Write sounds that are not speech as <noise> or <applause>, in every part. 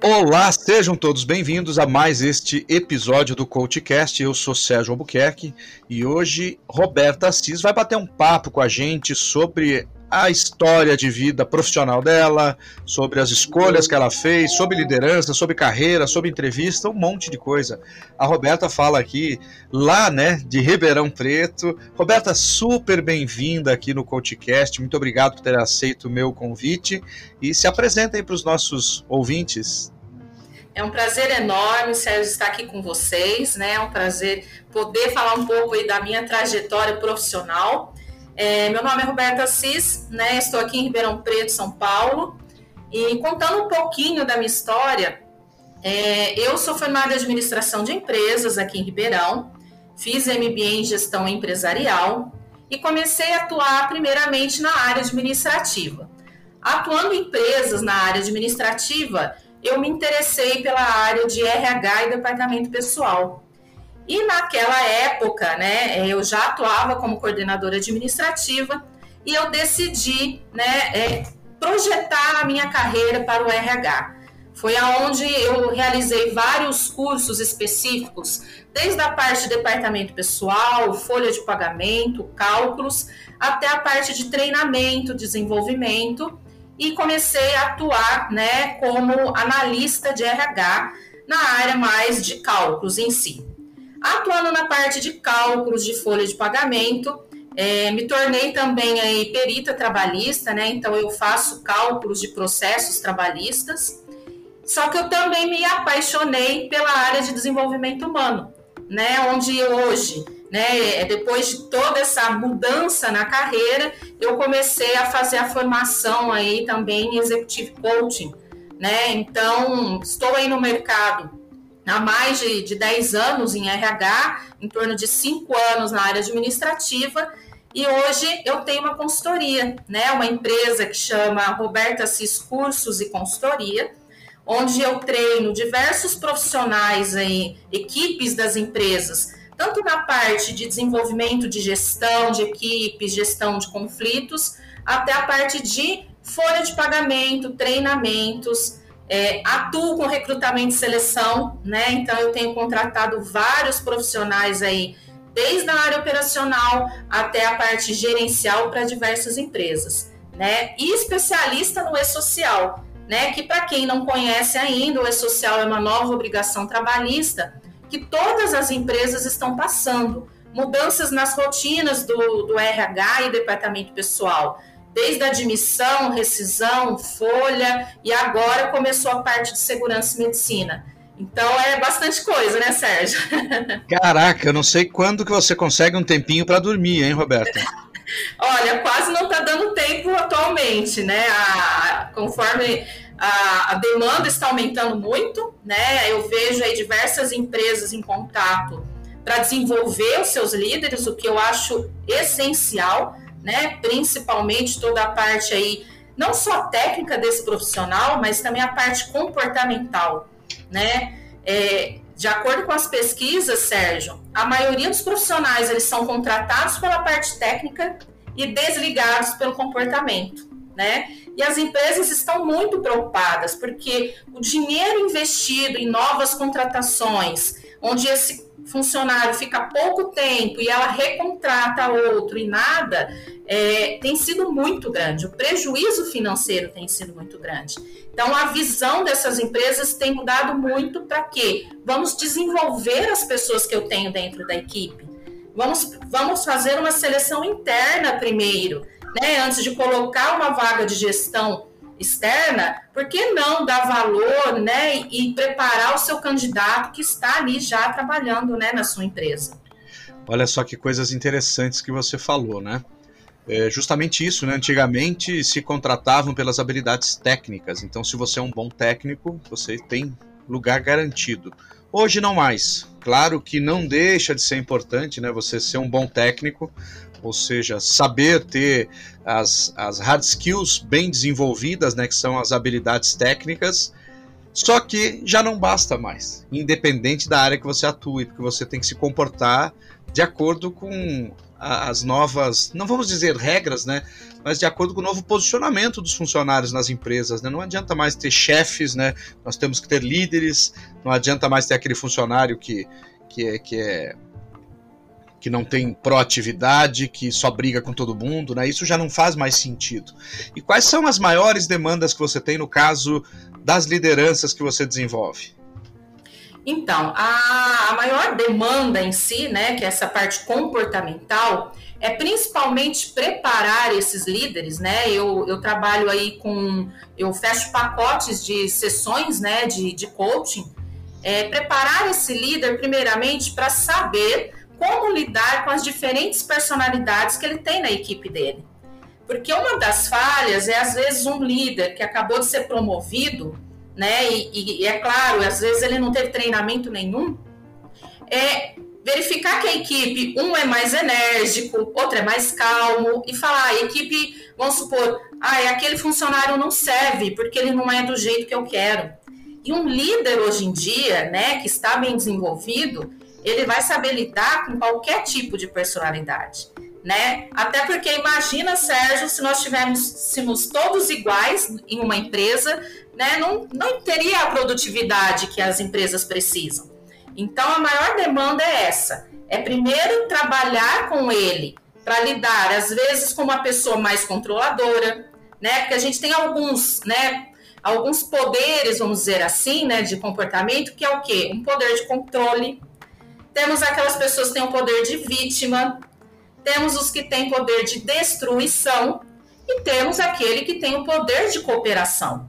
Olá, sejam todos bem-vindos a mais este episódio do CoachCast. Eu sou Sérgio Albuquerque e hoje Roberta Assis vai bater um papo com a gente sobre a história de vida profissional dela, sobre as escolhas que ela fez, sobre liderança, sobre carreira, sobre entrevista, um monte de coisa. A Roberta fala aqui, lá, né, de Ribeirão Preto. Roberta, super bem-vinda aqui no CoachCast. Muito obrigado por ter aceito o meu convite e se apresenta aí para os nossos ouvintes. É um prazer enorme, Sérgio, estar aqui com vocês, né? É um prazer poder falar um pouco aí da minha trajetória profissional. É, meu nome é Roberta Assis, né? Estou aqui em Ribeirão Preto, São Paulo. E contando um pouquinho da minha história, é, eu sou formada em administração de empresas aqui em Ribeirão, fiz MBA em gestão empresarial e comecei a atuar primeiramente na área administrativa. Atuando em empresas na área administrativa, eu me interessei pela área de RH e departamento pessoal. E naquela época, né, eu já atuava como coordenadora administrativa e eu decidi, né, é, projetar a minha carreira para o RH. Foi aonde eu realizei vários cursos específicos, desde a parte de departamento pessoal, folha de pagamento, cálculos, até a parte de treinamento, desenvolvimento, e comecei a atuar, né, como analista de RH na área mais de cálculos em si. Atuando na parte de cálculos de folha de pagamento, é, me tornei também aí perita trabalhista, né? Então eu faço cálculos de processos trabalhistas. Só que eu também me apaixonei pela área de desenvolvimento humano, né? Onde hoje, né, depois de toda essa mudança na carreira, eu comecei a fazer a formação aí também em executive coaching, né? Então, estou aí no mercado há mais de, de 10 anos em RH, em torno de 5 anos na área administrativa, e hoje eu tenho uma consultoria, né? Uma empresa que chama Roberta Cis Cursos e Consultoria, onde eu treino diversos profissionais aí, equipes das empresas, tanto na parte de desenvolvimento de gestão de equipes, gestão de conflitos, até a parte de folha de pagamento, treinamentos, é, atuo com recrutamento e seleção, né? Então eu tenho contratado vários profissionais aí, desde a área operacional até a parte gerencial para diversas empresas, né? E especialista no e-social, né? Que para quem não conhece ainda, o e-social é uma nova obrigação trabalhista que todas as empresas estão passando. Mudanças nas rotinas do, do RH e departamento pessoal desde a admissão, rescisão, folha, e agora começou a parte de segurança e medicina. Então é bastante coisa, né, Sérgio? <laughs> Caraca, eu não sei quando que você consegue um tempinho para dormir, hein, Roberta? <laughs> Olha, quase não está dando tempo atualmente, né? A, conforme a, a, demanda está aumentando muito, né? Eu vejo aí diversas empresas em contato para desenvolver os seus líderes, o que eu acho essencial né? Principalmente toda a parte aí, não só técnica desse profissional, mas também a parte comportamental, né? É, de acordo com as pesquisas, Sérgio, a maioria dos profissionais eles são contratados pela parte técnica e desligados pelo comportamento, né? E as empresas estão muito preocupadas porque o dinheiro investido em novas contratações, onde esse funcionário fica pouco tempo e ela recontrata outro e nada, é, tem sido muito grande. O prejuízo financeiro tem sido muito grande. Então, a visão dessas empresas tem mudado muito para quê? Vamos desenvolver as pessoas que eu tenho dentro da equipe. Vamos, vamos fazer uma seleção interna primeiro, né? Antes de colocar uma vaga de gestão externa, por que não dar valor né, e preparar o seu candidato que está ali já trabalhando né, na sua empresa? Olha só que coisas interessantes que você falou, né? É justamente isso, né? Antigamente se contratavam pelas habilidades técnicas. Então, se você é um bom técnico, você tem lugar garantido. Hoje não mais. Claro que não deixa de ser importante, né? Você ser um bom técnico, ou seja, saber ter as, as hard skills bem desenvolvidas, né, que são as habilidades técnicas, só que já não basta mais, independente da área que você atue, porque você tem que se comportar de acordo com as novas, não vamos dizer regras, né? Mas de acordo com o novo posicionamento dos funcionários nas empresas, né? Não adianta mais ter chefes, né? Nós temos que ter líderes, não adianta mais ter aquele funcionário que, que, é, que é que não tem proatividade, que só briga com todo mundo, né? Isso já não faz mais sentido. E quais são as maiores demandas que você tem no caso das lideranças que você desenvolve? Então, a, a maior demanda em si, né, que é essa parte comportamental, é principalmente preparar esses líderes, né? Eu, eu trabalho aí com, eu fecho pacotes de sessões, né, de, de coaching, é, preparar esse líder primeiramente para saber como lidar com as diferentes personalidades que ele tem na equipe dele. Porque uma das falhas é, às vezes, um líder que acabou de ser promovido, né? E, e, é claro, às vezes ele não teve treinamento nenhum, é verificar que a equipe, um é mais enérgico, outro é mais calmo, e falar, a equipe, vamos supor, ah, é aquele funcionário não serve, porque ele não é do jeito que eu quero. E um líder hoje em dia, né, que está bem desenvolvido, ele vai saber lidar com qualquer tipo de personalidade, né? Até porque imagina, Sérgio, se nós tivéssemos todos iguais em uma empresa, né? Não, não teria a produtividade que as empresas precisam. Então a maior demanda é essa: é primeiro trabalhar com ele para lidar, às vezes, com uma pessoa mais controladora, né? Porque a gente tem alguns, né? Alguns poderes, vamos dizer assim, né, de comportamento, que é o quê? Um poder de controle, temos aquelas pessoas que têm o poder de vítima, temos os que têm poder de destruição e temos aquele que tem o poder de cooperação.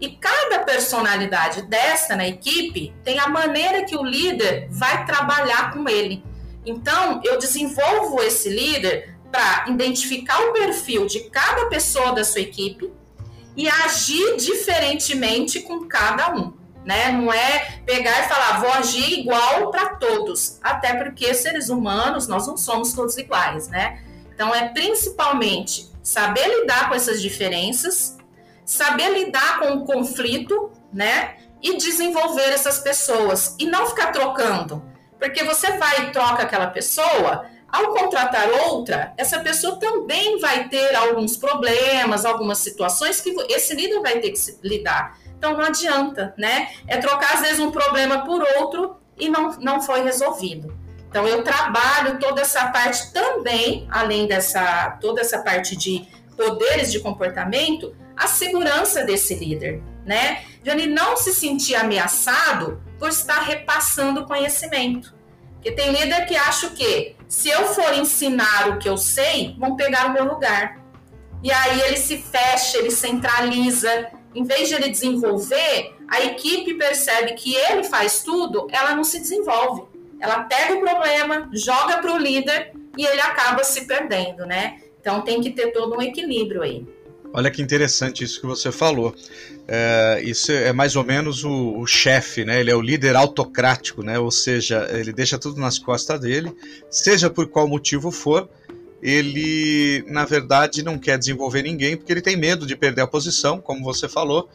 E cada personalidade desta na equipe tem a maneira que o líder vai trabalhar com ele. Então, eu desenvolvo esse líder para identificar o perfil de cada pessoa da sua equipe e agir diferentemente com cada um né? Não é pegar e falar, vou agir igual para todos, até porque seres humanos nós não somos todos iguais, né? Então é principalmente saber lidar com essas diferenças, saber lidar com o conflito, né? E desenvolver essas pessoas e não ficar trocando, porque você vai e troca aquela pessoa, ao contratar outra, essa pessoa também vai ter alguns problemas, algumas situações que esse líder vai ter que lidar. Então não adianta, né? É trocar às vezes um problema por outro e não, não foi resolvido. Então eu trabalho toda essa parte também, além dessa toda essa parte de poderes de comportamento, a segurança desse líder, né? De ele não se sentir ameaçado por estar repassando conhecimento. Porque tem líder que acha que se eu for ensinar o que eu sei, vão pegar o meu lugar. E aí ele se fecha, ele centraliza, em vez de ele desenvolver, a equipe percebe que ele faz tudo, ela não se desenvolve. Ela pega o problema, joga para o líder e ele acaba se perdendo, né? Então tem que ter todo um equilíbrio aí. Olha que interessante isso que você falou. É, isso é mais ou menos o, o chefe, né? Ele é o líder autocrático, né? Ou seja, ele deixa tudo nas costas dele, seja por qual motivo for, ele, na verdade, não quer desenvolver ninguém porque ele tem medo de perder a posição, como você falou.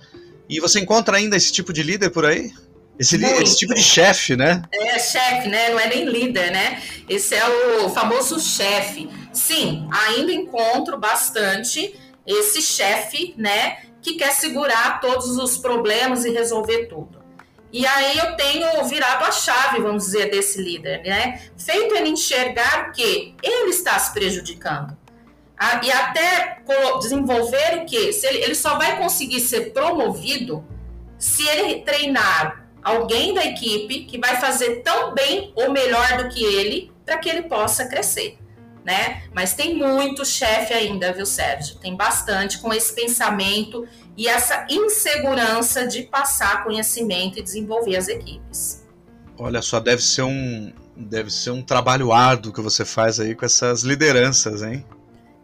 E você encontra ainda esse tipo de líder por aí? Esse, esse tipo de chefe, né? É, chefe, né? Não é nem líder, né? Esse é o famoso chefe. Sim, ainda encontro bastante esse chefe, né? Que quer segurar todos os problemas e resolver tudo. E aí eu tenho virado a chave, vamos dizer, desse líder, né? Feito ele enxergar que ele está se prejudicando. Ah, e até desenvolver o que? Se ele, ele só vai conseguir ser promovido se ele treinar alguém da equipe que vai fazer tão bem ou melhor do que ele para que ele possa crescer. Né? Mas tem muito chefe ainda, viu, Sérgio? Tem bastante com esse pensamento e essa insegurança de passar conhecimento e desenvolver as equipes. Olha só, deve ser um deve ser um trabalho árduo que você faz aí com essas lideranças, hein?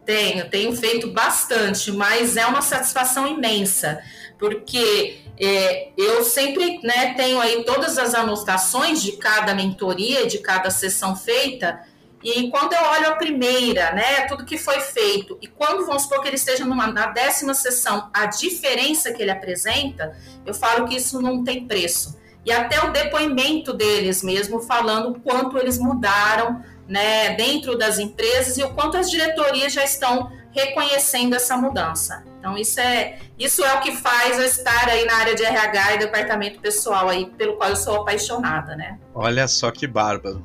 Tenho, tenho feito bastante, mas é uma satisfação imensa, porque é, eu sempre né, tenho aí todas as anotações de cada mentoria, de cada sessão feita, e quando eu olho a primeira, né, tudo que foi feito, e quando vamos supor que ele esteja numa, na décima sessão, a diferença que ele apresenta, eu falo que isso não tem preço. E até o depoimento deles mesmo, falando o quanto eles mudaram né, dentro das empresas e o quanto as diretorias já estão reconhecendo essa mudança. Então isso é isso é o que faz eu estar aí na área de RH e departamento pessoal aí pelo qual eu sou apaixonada, né? Olha só que bárbaro.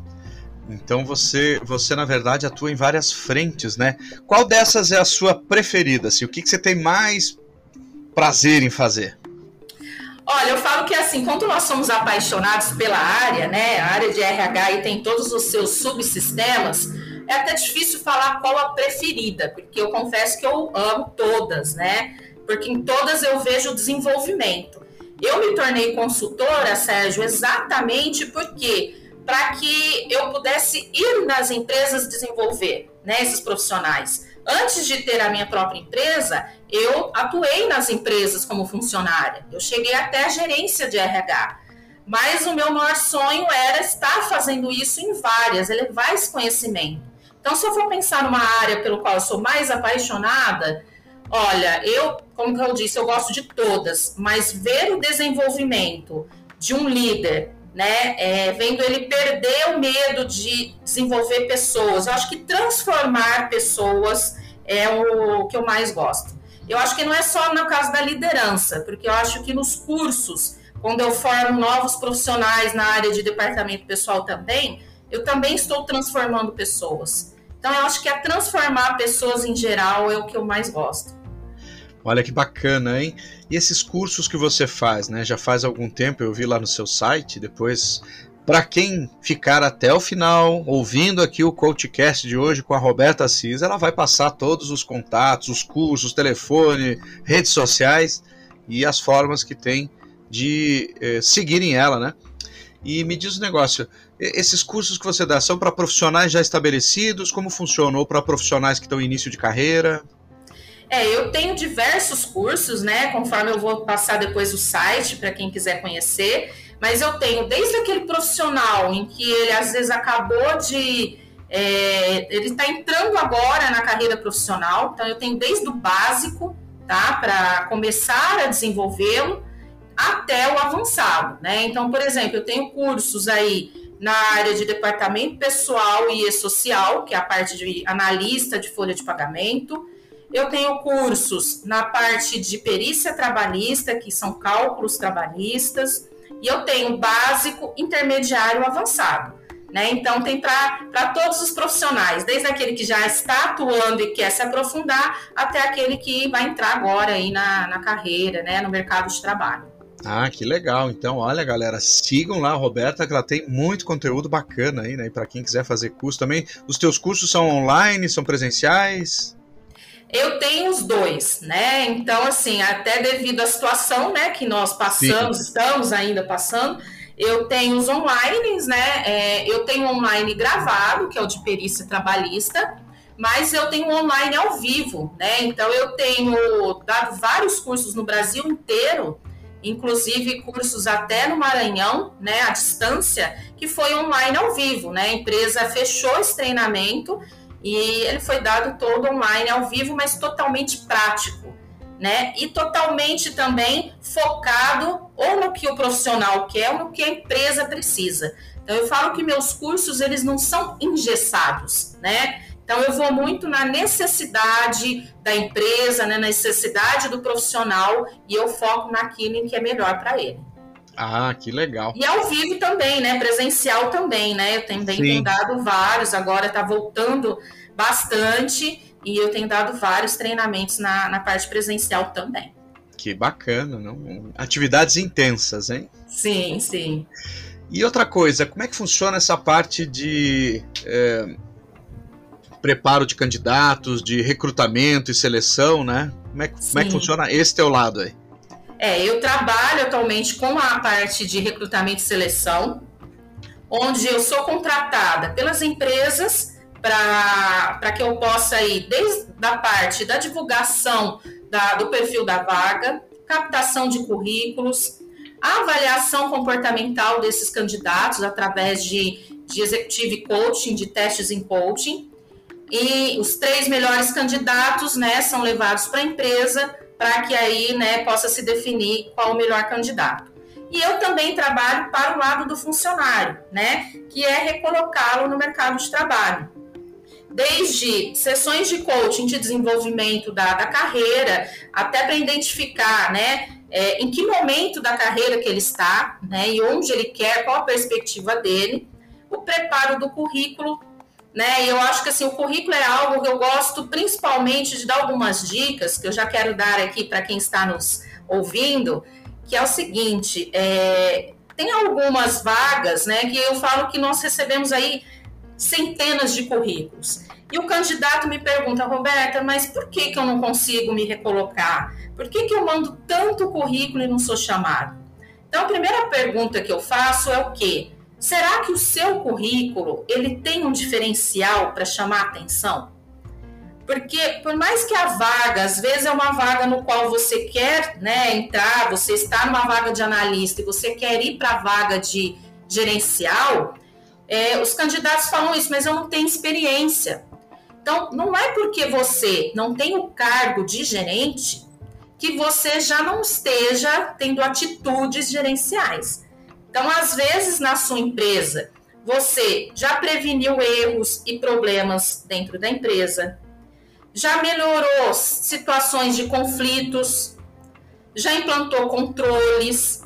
Então você, você na verdade atua em várias frentes, né? Qual dessas é a sua preferida? Assim, o que, que você tem mais prazer em fazer? Olha, eu falo que assim, quando nós somos apaixonados pela área, né? A área de RH e tem todos os seus subsistemas, é até difícil falar qual a preferida, porque eu confesso que eu amo todas, né? Porque em todas eu vejo desenvolvimento. Eu me tornei consultora, Sérgio, exatamente porque para que eu pudesse ir nas empresas desenvolver né, esses profissionais. Antes de ter a minha própria empresa, eu atuei nas empresas como funcionária. Eu cheguei até a gerência de RH. Mas o meu maior sonho era estar fazendo isso em várias, elevar esse conhecimento. Então, se eu for pensar numa área pelo qual eu sou mais apaixonada, olha, eu, como eu disse, eu gosto de todas, mas ver o desenvolvimento de um líder né? É, vendo ele perder o medo de desenvolver pessoas. Eu acho que transformar pessoas é o que eu mais gosto. Eu acho que não é só no caso da liderança, porque eu acho que nos cursos, quando eu formo novos profissionais na área de departamento pessoal também, eu também estou transformando pessoas. Então, eu acho que a transformar pessoas em geral é o que eu mais gosto. Olha que bacana, hein? E esses cursos que você faz, né? Já faz algum tempo, eu vi lá no seu site, depois para quem ficar até o final, ouvindo aqui o CoachCast de hoje com a Roberta Assis, ela vai passar todos os contatos, os cursos, telefone, redes sociais e as formas que tem de eh, seguirem ela, né? E me diz o um negócio, esses cursos que você dá são para profissionais já estabelecidos? Como funcionam? Ou para profissionais que estão em início de carreira? É, eu tenho diversos cursos, né? Conforme eu vou passar depois o site para quem quiser conhecer. Mas eu tenho desde aquele profissional em que ele às vezes acabou de. É, ele está entrando agora na carreira profissional, então eu tenho desde o básico, tá? Para começar a desenvolvê-lo, até o avançado, né? Então, por exemplo, eu tenho cursos aí na área de departamento pessoal e social, que é a parte de analista de folha de pagamento eu tenho cursos na parte de perícia trabalhista, que são cálculos trabalhistas, e eu tenho básico, intermediário, avançado. Né? Então, tem para todos os profissionais, desde aquele que já está atuando e quer se aprofundar, até aquele que vai entrar agora aí na, na carreira, né? no mercado de trabalho. Ah, que legal. Então, olha, galera, sigam lá a Roberta, que ela tem muito conteúdo bacana aí, né? Para quem quiser fazer curso também. Os teus cursos são online, são presenciais? Eu tenho os dois, né? Então, assim, até devido à situação, né, que nós passamos, Sim. estamos ainda passando, eu tenho os online, né? É, eu tenho online gravado, que é o de perícia trabalhista, mas eu tenho online ao vivo, né? Então, eu tenho dado vários cursos no Brasil inteiro, inclusive cursos até no Maranhão, né, à distância, que foi online ao vivo, né? A empresa fechou esse treinamento e ele foi dado todo online, ao vivo, mas totalmente prático, né? E totalmente também focado ou no que o profissional quer ou no que a empresa precisa. Então eu falo que meus cursos eles não são engessados, né? Então eu vou muito na necessidade da empresa, né, na necessidade do profissional e eu foco naquilo em que é melhor para ele. Ah, que legal. E ao vivo também, né? Presencial também, né? Eu também Sim. tenho dado vários, agora está voltando bastante e eu tenho dado vários treinamentos na, na parte presencial também. Que bacana, não? Atividades intensas, hein? Sim, sim. E outra coisa, como é que funciona essa parte de é, preparo de candidatos, de recrutamento e seleção, né? Como é, como é que funciona esse teu lado aí? É, eu trabalho atualmente com a parte de recrutamento e seleção, onde eu sou contratada pelas empresas para que eu possa ir desde a parte da divulgação da, do perfil da vaga, captação de currículos, avaliação comportamental desses candidatos através de, de executive coaching, de testes em coaching. E os três melhores candidatos né, são levados para a empresa para que aí né, possa se definir qual o melhor candidato. E eu também trabalho para o lado do funcionário, né? Que é recolocá-lo no mercado de trabalho. Desde sessões de coaching de desenvolvimento da, da carreira, até para identificar, né? É, em que momento da carreira que ele está, né? E onde ele quer, qual a perspectiva dele. O preparo do currículo né? E eu acho que assim, o currículo é algo que eu gosto principalmente de dar algumas dicas que eu já quero dar aqui para quem está nos ouvindo, que é o seguinte: é, tem algumas vagas, né? Que eu falo que nós recebemos aí centenas de currículos. E o candidato me pergunta, Roberta, mas por que, que eu não consigo me recolocar? Por que, que eu mando tanto currículo e não sou chamado? Então, a primeira pergunta que eu faço é o quê? Será que o seu currículo ele tem um diferencial para chamar atenção? Porque por mais que a vaga, às vezes é uma vaga no qual você quer né, entrar, você está numa vaga de analista e você quer ir para a vaga de gerencial, é, os candidatos falam isso, mas eu não tenho experiência. Então, não é porque você não tem o cargo de gerente que você já não esteja tendo atitudes gerenciais. Então, às vezes, na sua empresa, você já preveniu erros e problemas dentro da empresa, já melhorou situações de conflitos, já implantou controles,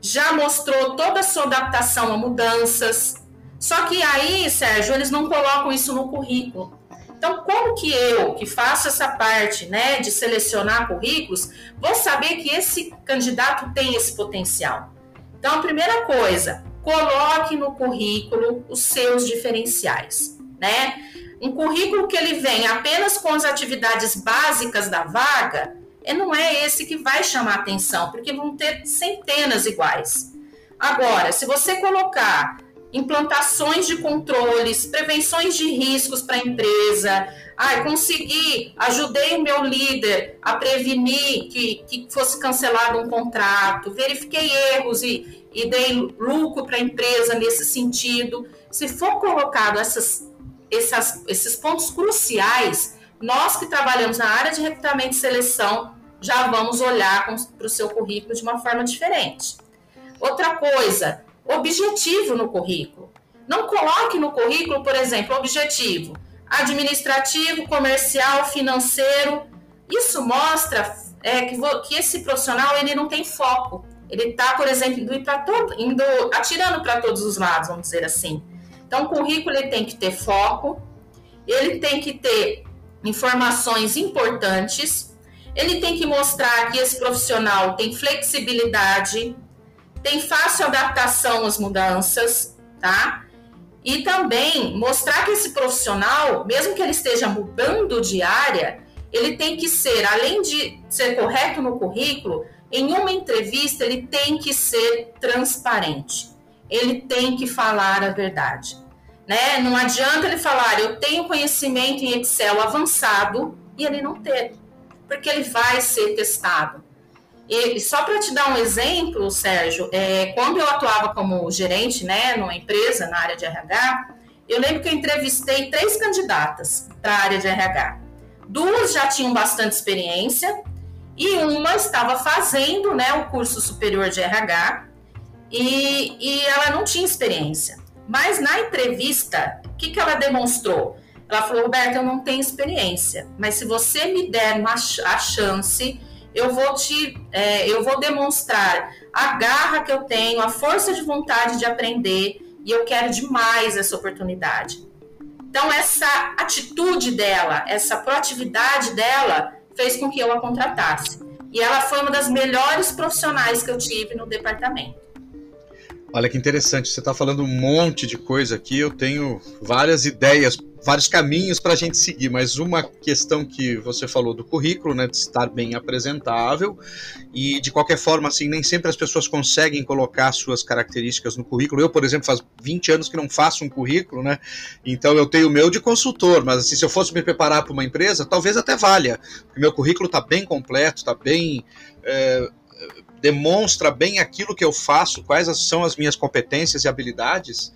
já mostrou toda a sua adaptação a mudanças. Só que aí, Sérgio, eles não colocam isso no currículo. Então, como que eu, que faço essa parte, né, de selecionar currículos, vou saber que esse candidato tem esse potencial? Então, a primeira coisa, coloque no currículo os seus diferenciais, né? Um currículo que ele vem apenas com as atividades básicas da vaga, não é esse que vai chamar atenção, porque vão ter centenas iguais. Agora, se você colocar implantações de controles, prevenções de riscos para a empresa, ah, consegui, ajudei o meu líder a prevenir que, que fosse cancelado um contrato, verifiquei erros e, e dei lucro para a empresa nesse sentido. Se for colocado essas, essas, esses pontos cruciais, nós que trabalhamos na área de recrutamento e seleção já vamos olhar para o seu currículo de uma forma diferente. Outra coisa, objetivo no currículo. Não coloque no currículo, por exemplo, objetivo administrativo, comercial, financeiro. Isso mostra é, que, que esse profissional ele não tem foco. Ele está, por exemplo, indo, todo, indo atirando para todos os lados, vamos dizer assim. Então, o currículo ele tem que ter foco, ele tem que ter informações importantes, ele tem que mostrar que esse profissional tem flexibilidade, tem fácil adaptação às mudanças, tá? E também mostrar que esse profissional, mesmo que ele esteja mudando de área, ele tem que ser, além de ser correto no currículo, em uma entrevista ele tem que ser transparente. Ele tem que falar a verdade. Né? Não adianta ele falar, eu tenho conhecimento em Excel avançado e ele não ter, porque ele vai ser testado. E só para te dar um exemplo, Sérgio, é, quando eu atuava como gerente, né, numa empresa na área de RH, eu lembro que eu entrevistei três candidatas para a área de RH. Duas já tinham bastante experiência e uma estava fazendo, né, o curso superior de RH e, e ela não tinha experiência. Mas na entrevista, o que, que ela demonstrou? Ela falou, Roberta, eu não tenho experiência, mas se você me der uma, a chance eu vou te, é, eu vou demonstrar a garra que eu tenho, a força de vontade de aprender e eu quero demais essa oportunidade. Então essa atitude dela, essa proatividade dela fez com que eu a contratasse. E ela foi uma das melhores profissionais que eu tive no departamento. Olha que interessante, você está falando um monte de coisa aqui, eu tenho várias ideias, vários caminhos para a gente seguir, mas uma questão que você falou do currículo, né, de estar bem apresentável, e de qualquer forma, assim, nem sempre as pessoas conseguem colocar suas características no currículo. Eu, por exemplo, faz 20 anos que não faço um currículo, né, então eu tenho o meu de consultor, mas assim, se eu fosse me preparar para uma empresa, talvez até valha, porque meu currículo está bem completo, está bem. É, demonstra bem aquilo que eu faço, quais são as minhas competências e habilidades,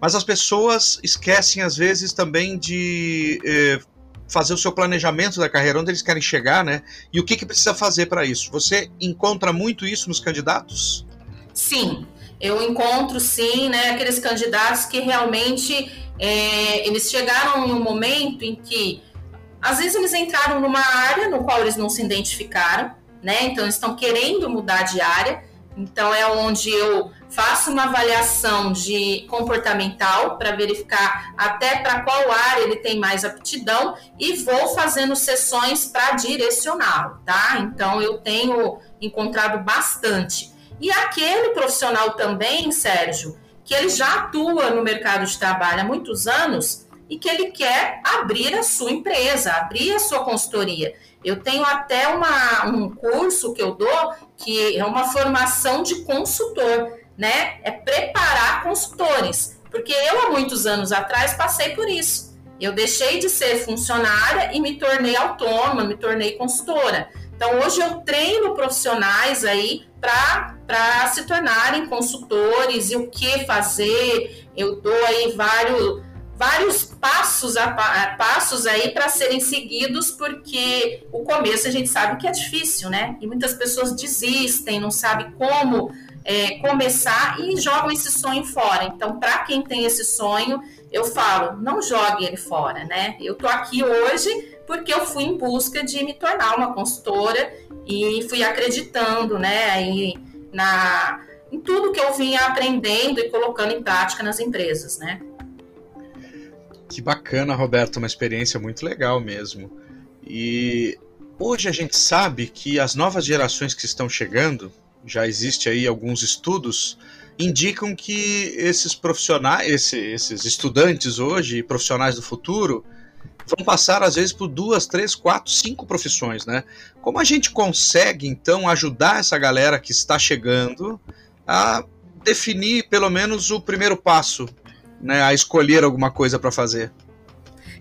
mas as pessoas esquecem às vezes também de eh, fazer o seu planejamento da carreira, onde eles querem chegar, né? E o que, que precisa fazer para isso? Você encontra muito isso nos candidatos? Sim, eu encontro sim, né, aqueles candidatos que realmente é, eles chegaram em um momento em que às vezes eles entraram numa área no qual eles não se identificaram, né? Então eles estão querendo mudar de área. Então é onde eu faço uma avaliação de comportamental para verificar até para qual área ele tem mais aptidão e vou fazendo sessões para direcioná-lo, tá? Então eu tenho encontrado bastante. E aquele profissional também, Sérgio, que ele já atua no mercado de trabalho há muitos anos e que ele quer abrir a sua empresa, abrir a sua consultoria. Eu tenho até uma, um curso que eu dou que é uma formação de consultor, né? É preparar consultores. Porque eu, há muitos anos atrás, passei por isso. Eu deixei de ser funcionária e me tornei autônoma, me tornei consultora. Então, hoje eu treino profissionais aí para se tornarem consultores e o que fazer. Eu dou aí vários, vários passos, a, a, passos aí para serem seguidos, porque o começo a gente sabe que é difícil, né? E muitas pessoas desistem, não sabem como é, começar e jogam esse sonho fora. Então, para quem tem esse sonho, eu falo, não jogue ele fora, né? Eu tô aqui hoje porque eu fui em busca de me tornar uma consultora e fui acreditando, né, aí na em tudo que eu vinha aprendendo e colocando em prática nas empresas, né? Que bacana, Roberto, uma experiência muito legal mesmo. E hoje a gente sabe que as novas gerações que estão chegando, já existe aí alguns estudos, indicam que esses profissionais, esse, esses estudantes hoje, profissionais do futuro, vão passar às vezes por duas, três, quatro, cinco profissões, né? Como a gente consegue então ajudar essa galera que está chegando a definir pelo menos o primeiro passo, né? A escolher alguma coisa para fazer.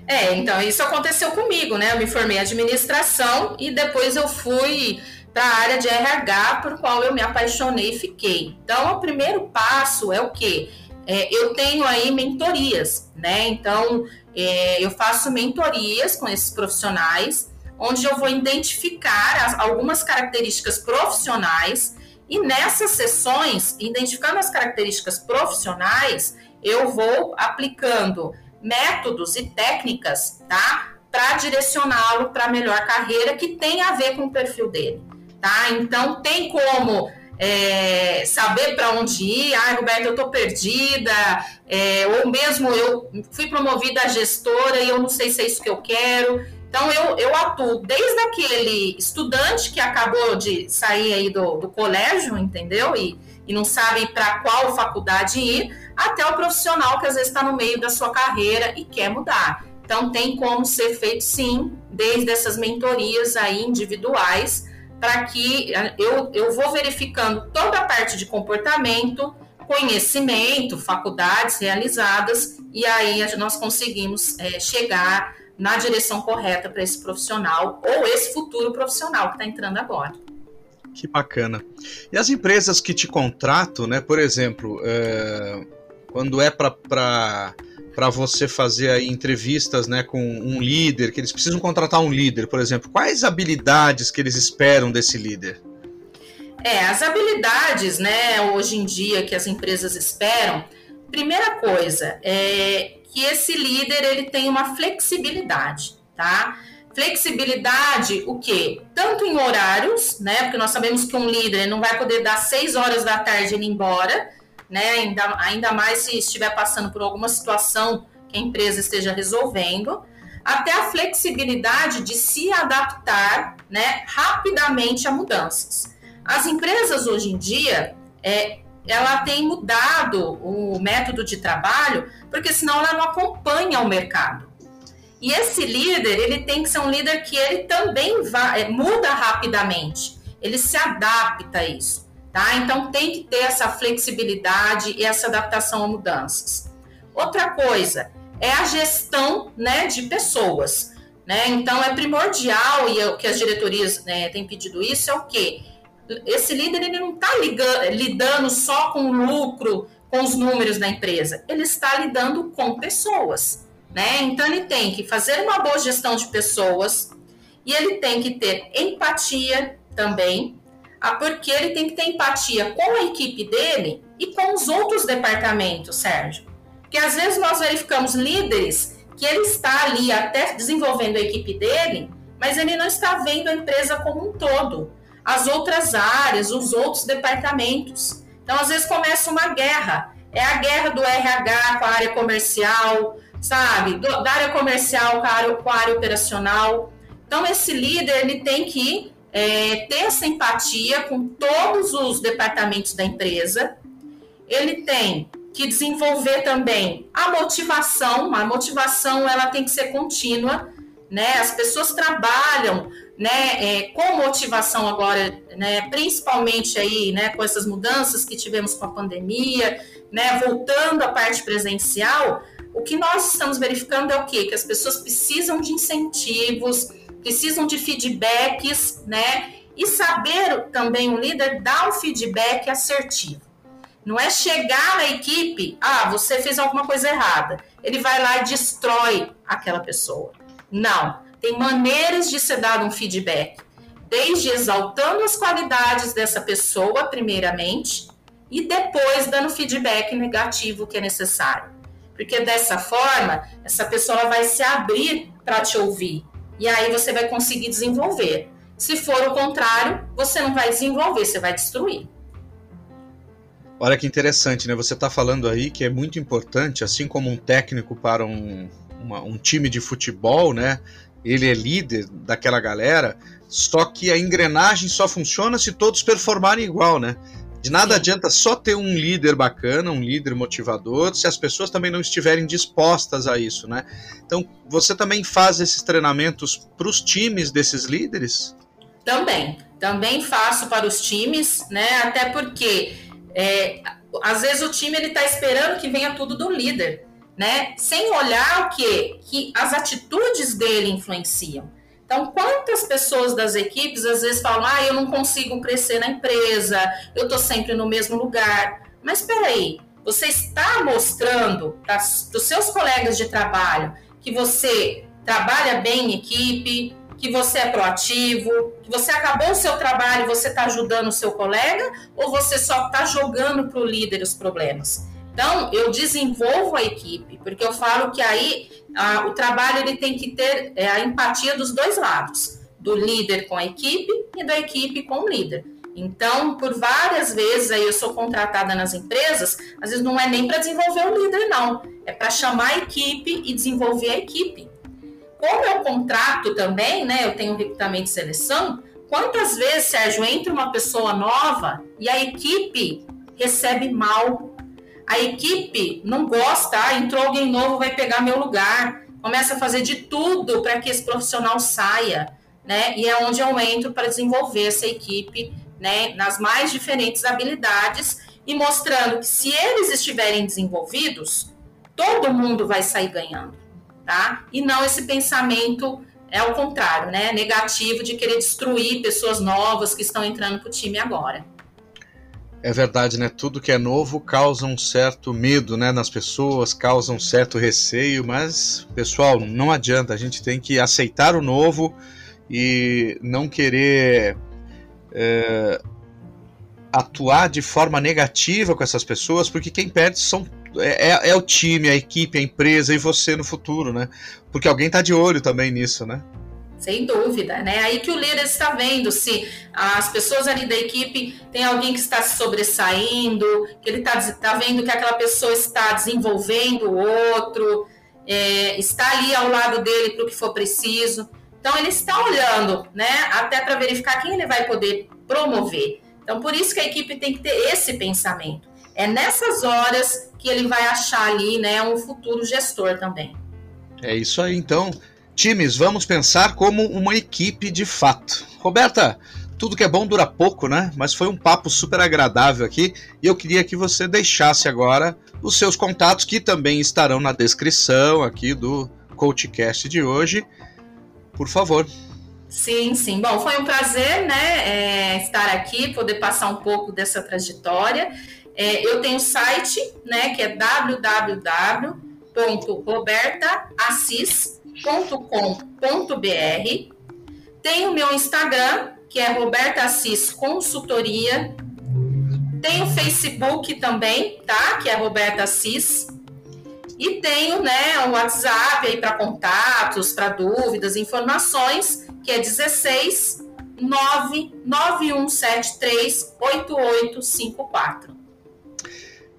É, então isso aconteceu comigo, né? Eu me formei em administração e depois eu fui para a área de RH, por qual eu me apaixonei e fiquei. Então, o primeiro passo é o quê? É, eu tenho aí mentorias, né? Então, é, eu faço mentorias com esses profissionais, onde eu vou identificar as, algumas características profissionais e nessas sessões, identificando as características profissionais, eu vou aplicando métodos e técnicas, tá? Para direcioná-lo para a melhor carreira que tem a ver com o perfil dele, tá? Então, tem como é, saber para onde ir, ah, Roberto, eu estou perdida, é, ou mesmo eu fui promovida a gestora e eu não sei se é isso que eu quero. Então, eu, eu atuo desde aquele estudante que acabou de sair aí do, do colégio, entendeu? E, e não sabe para qual faculdade ir, até o profissional que às vezes está no meio da sua carreira e quer mudar. Então, tem como ser feito sim, desde essas mentorias aí individuais, para que eu, eu vou verificando toda a parte de comportamento, conhecimento, faculdades realizadas, e aí nós conseguimos é, chegar na direção correta para esse profissional ou esse futuro profissional que está entrando agora. Que bacana. E as empresas que te contratam, né? Por exemplo, é, quando é para para você fazer aí entrevistas né, com um líder, que eles precisam contratar um líder, por exemplo, quais habilidades que eles esperam desse líder? É, as habilidades, né, hoje em dia que as empresas esperam, primeira coisa é que esse líder ele tem uma flexibilidade, tá? Flexibilidade, o quê? Tanto em horários, né? Porque nós sabemos que um líder não vai poder dar seis horas da tarde e ir embora, né? Ainda, ainda mais se estiver passando por alguma situação que a empresa esteja resolvendo, até a flexibilidade de se adaptar, né, rapidamente a mudanças. As empresas hoje em dia, é, ela tem mudado o método de trabalho, porque senão ela não acompanha o mercado. E esse líder, ele tem que ser um líder que ele também vai, é, muda rapidamente, ele se adapta a isso. Tá? Então tem que ter essa flexibilidade e essa adaptação a mudanças. Outra coisa é a gestão né, de pessoas. Né? Então é primordial, e é o que as diretorias né, têm pedido isso, é o quê? Esse líder ele não está lidando só com o lucro, com os números da empresa, ele está lidando com pessoas. Né? Então ele tem que fazer uma boa gestão de pessoas e ele tem que ter empatia também, porque ele tem que ter empatia com a equipe dele e com os outros departamentos, Sérgio. Porque às vezes nós verificamos líderes que ele está ali até desenvolvendo a equipe dele, mas ele não está vendo a empresa como um todo, as outras áreas, os outros departamentos. Então, às vezes começa uma guerra. É a guerra do RH com a área comercial, sabe? Do, da área comercial com a área, com a área operacional. Então, esse líder ele tem que é, ter essa empatia com todos os departamentos da empresa. Ele tem que desenvolver também a motivação. A motivação ela tem que ser contínua, né? As pessoas trabalham, né, é, com motivação agora, né, principalmente aí, né, com essas mudanças que tivemos com a pandemia, né, voltando à parte presencial. O que nós estamos verificando é o quê? Que as pessoas precisam de incentivos, precisam de feedbacks, né? E saber também o líder dar o feedback assertivo. Não é chegar na equipe, ah, você fez alguma coisa errada. Ele vai lá e destrói aquela pessoa. Não. Tem maneiras de ser dado um feedback. Desde exaltando as qualidades dessa pessoa, primeiramente, e depois dando feedback negativo que é necessário. Porque dessa forma, essa pessoa vai se abrir para te ouvir. E aí você vai conseguir desenvolver. Se for o contrário, você não vai desenvolver, você vai destruir. Olha que interessante, né? Você está falando aí que é muito importante, assim como um técnico para um, uma, um time de futebol, né? Ele é líder daquela galera, só que a engrenagem só funciona se todos performarem igual, né? De nada adianta só ter um líder bacana, um líder motivador, se as pessoas também não estiverem dispostas a isso, né? Então, você também faz esses treinamentos para os times desses líderes? Também, também faço para os times, né? Até porque é, às vezes o time ele está esperando que venha tudo do líder, né? Sem olhar o quê? Que as atitudes dele influenciam. Então, quantas pessoas das equipes às vezes falam: ah, eu não consigo crescer na empresa, eu estou sempre no mesmo lugar. Mas espera aí, você está mostrando para os seus colegas de trabalho que você trabalha bem em equipe, que você é proativo, que você acabou o seu trabalho e você está ajudando o seu colega, ou você só está jogando para o líder os problemas? Então, eu desenvolvo a equipe, porque eu falo que aí a, o trabalho ele tem que ter é, a empatia dos dois lados, do líder com a equipe e da equipe com o líder. Então, por várias vezes aí eu sou contratada nas empresas, às vezes não é nem para desenvolver o líder, não, é para chamar a equipe e desenvolver a equipe. Como eu contrato também, né? Eu tenho recrutamento e seleção. Quantas vezes, Sérgio, entra uma pessoa nova e a equipe recebe mal? A equipe não gosta, ah, entrou alguém novo, vai pegar meu lugar. Começa a fazer de tudo para que esse profissional saia, né? E é onde eu entro para desenvolver essa equipe, né? Nas mais diferentes habilidades e mostrando que se eles estiverem desenvolvidos, todo mundo vai sair ganhando tá? E não esse pensamento é o contrário, né? Negativo de querer destruir pessoas novas que estão entrando para o time agora. É verdade, né? Tudo que é novo causa um certo medo, né, nas pessoas, causa um certo receio, mas pessoal, não adianta, a gente tem que aceitar o novo e não querer é, atuar de forma negativa com essas pessoas, porque quem perde são é, é, é, o time, a equipe, a empresa e você no futuro, né? Porque alguém tá de olho também nisso, né? Sem dúvida, né? Aí que o líder está vendo se as pessoas ali da equipe tem alguém que está se sobressaindo, que ele está tá vendo que aquela pessoa está desenvolvendo o outro, é, está ali ao lado dele para o que for preciso. Então ele está olhando, né? Até para verificar quem ele vai poder promover. Então por isso que a equipe tem que ter esse pensamento. É nessas horas que ele vai achar ali, né, um futuro gestor também. É isso aí, então. Times, vamos pensar como uma equipe de fato. Roberta, tudo que é bom dura pouco, né? Mas foi um papo super agradável aqui e eu queria que você deixasse agora os seus contatos que também estarão na descrição aqui do CoachCast de hoje. Por favor. Sim, sim. Bom, foi um prazer, né, é, estar aqui, poder passar um pouco dessa trajetória. É, eu tenho um site, né, que é www.robertaassis.com.br. Tenho o meu Instagram, que é Roberta Assis Consultoria. Tem o Facebook também, tá? Que é Roberta Assis. E tenho, né, o WhatsApp aí para contatos, para dúvidas, informações, que é 16 99173 8854.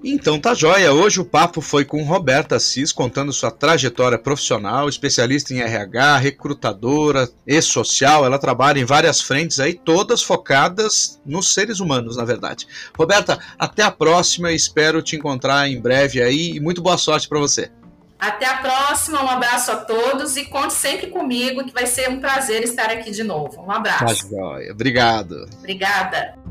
Então tá joia. Hoje o papo foi com Roberta Assis, contando sua trajetória profissional, especialista em RH, recrutadora e social. Ela trabalha em várias frentes aí, todas focadas nos seres humanos, na verdade. Roberta, até a próxima. Espero te encontrar em breve aí e muito boa sorte para você. Até a próxima, um abraço a todos e conte sempre comigo, que vai ser um prazer estar aqui de novo. Um abraço. Tá joia. Obrigado. Obrigada.